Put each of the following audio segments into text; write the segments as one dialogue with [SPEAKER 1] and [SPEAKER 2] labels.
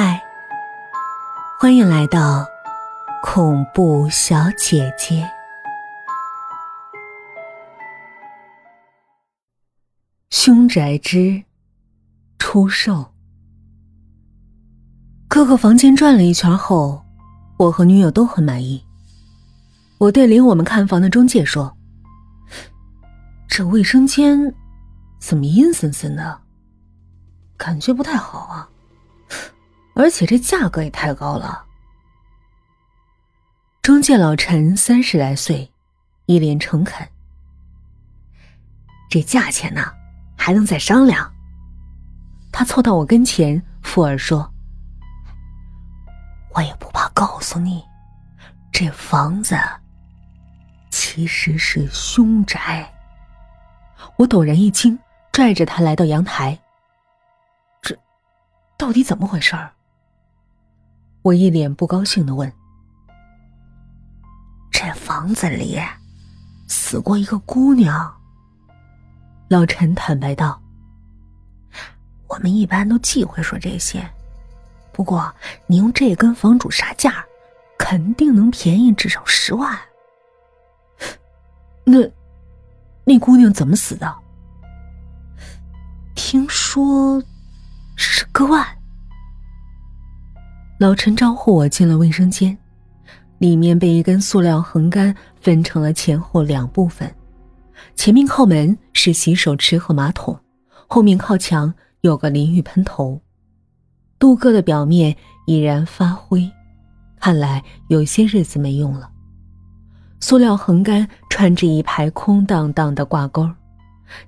[SPEAKER 1] 嗨，欢迎来到恐怖小姐姐。凶宅之出售。各个房间转了一圈后，我和女友都很满意。我对领我们看房的中介说：“这卫生间怎么阴森森的？感觉不太好啊。”而且这价格也太高了。中介老陈三十来岁，一脸诚恳：“这价钱呢，还能再商量。”他凑到我跟前，附耳说：“我也不怕告诉你，这房子其实是凶宅。”我陡然一惊，拽着他来到阳台：“这到底怎么回事儿？”我一脸不高兴的问：“这房子里死过一个姑娘。”老陈坦白道：“我们一般都忌讳说这些，不过你用这跟房主杀价，肯定能便宜至少十万。那那姑娘怎么死的？听说是割腕。”老陈招呼我进了卫生间，里面被一根塑料横杆分成了前后两部分，前面靠门是洗手池和马桶，后面靠墙有个淋浴喷头。镀铬的表面已然发灰，看来有些日子没用了。塑料横杆穿着一排空荡荡的挂钩，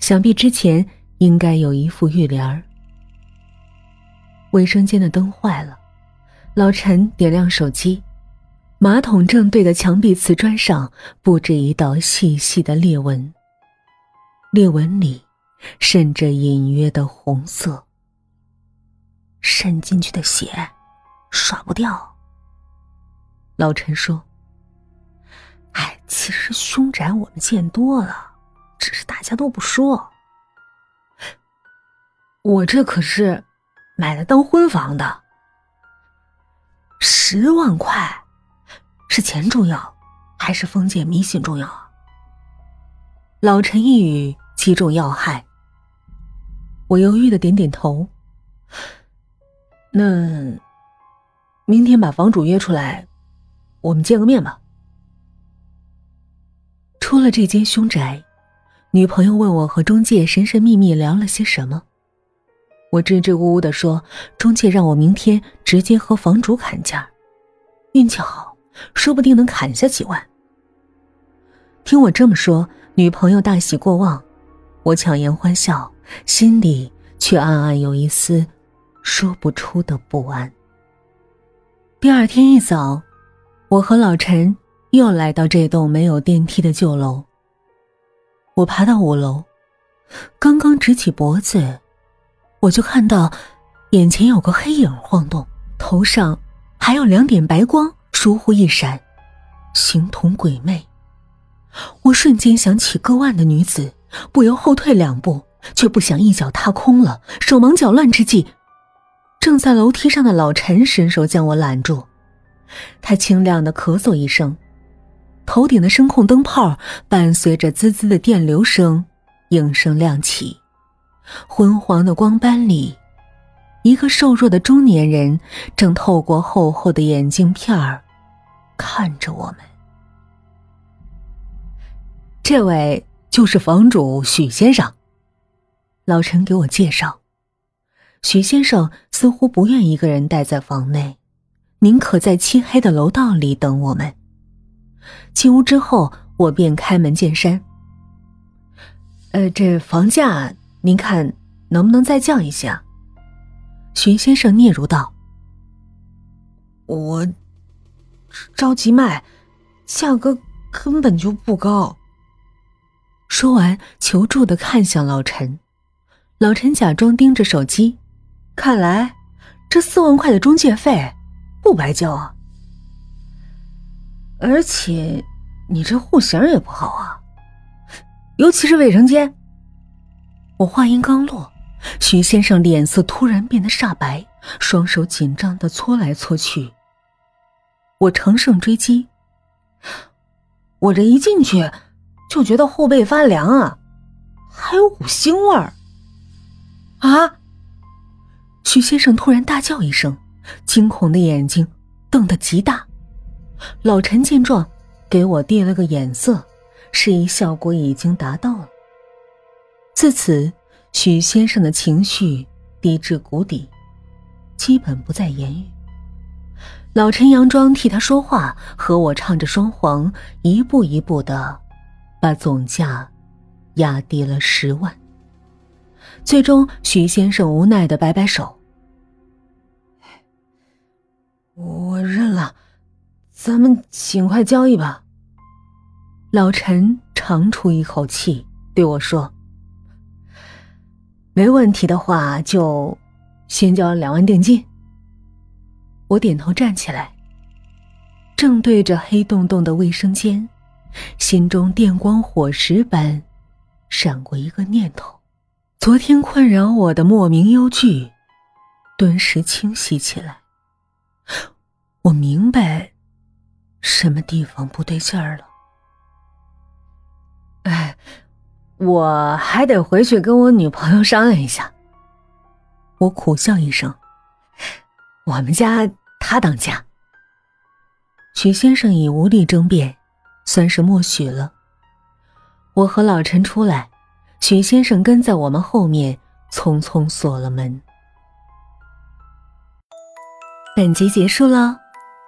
[SPEAKER 1] 想必之前应该有一副浴帘。卫生间的灯坏了。老陈点亮手机，马桶正对的墙壁瓷砖上布置一道细细的裂纹，裂纹里渗着隐约的红色。渗进去的血刷不掉。老陈说：“哎，其实凶宅我们见多了，只是大家都不说。我这可是买了当婚房的。”十万块，是钱重要，还是封建迷信重要啊？老陈一语击中要害。我犹豫的点点头。那明天把房主约出来，我们见个面吧。出了这间凶宅，女朋友问我和中介神神秘秘聊了些什么。我支支吾吾的说：“中介让我明天直接和房主砍价，运气好，说不定能砍下几万。”听我这么说，女朋友大喜过望，我强颜欢笑，心里却暗暗有一丝说不出的不安。第二天一早，我和老陈又来到这栋没有电梯的旧楼。我爬到五楼，刚刚直起脖子。我就看到，眼前有个黑影晃动，头上还有两点白光疏忽一闪，形同鬼魅。我瞬间想起割腕的女子，不由后退两步，却不想一脚踏空了，手忙脚乱之际，正在楼梯上的老陈伸手将我揽住。他清亮的咳嗽一声，头顶的声控灯泡伴随着滋滋的电流声应声亮起。昏黄的光斑里，一个瘦弱的中年人正透过厚厚的眼镜片儿看着我们。这位就是房主许先生。老陈给我介绍，许先生似乎不愿一个人待在房内，宁可在漆黑的楼道里等我们。进屋之后，我便开门见山：“呃，这房价……”您看，能不能再降一些？荀先生嗫嚅道：“
[SPEAKER 2] 我着急卖，价格根本就不高。”
[SPEAKER 1] 说完，求助的看向老陈。老陈假装盯着手机，看来这四万块的中介费不白交啊！而且你这户型也不好啊，尤其是卫生间。我话音刚落，徐先生脸色突然变得煞白，双手紧张的搓来搓去。我乘胜追击，
[SPEAKER 2] 我这一进去就觉得后背发凉啊，还有股腥味儿。
[SPEAKER 1] 啊！徐先生突然大叫一声，惊恐的眼睛瞪得极大。老陈见状，给我递了个眼色，示意效果已经达到了。自此，许先生的情绪低至谷底，基本不再言语。老陈佯装替他说话，和我唱着双簧，一步一步的把总价压低了十万。最终，许先生无奈的摆摆手：“
[SPEAKER 2] 我认了，咱们尽快交易吧。”
[SPEAKER 1] 老陈长出一口气，对我说。没问题的话，就先交两万定金。我点头站起来，正对着黑洞洞的卫生间，心中电光火石般闪过一个念头：昨天困扰我的莫名忧惧，顿时清晰起来。我明白什么地方不对劲儿了。
[SPEAKER 2] 哎。我还得回去跟我女朋友商量一下。
[SPEAKER 1] 我苦笑一声，
[SPEAKER 2] 我们家他当家。
[SPEAKER 1] 许先生已无力争辩，算是默许了。我和老陈出来，许先生跟在我们后面，匆匆锁了门。本集结束了，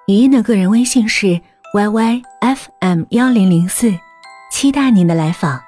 [SPEAKER 1] 语音的个人微信是 yyfm 幺零零四，期待您的来访。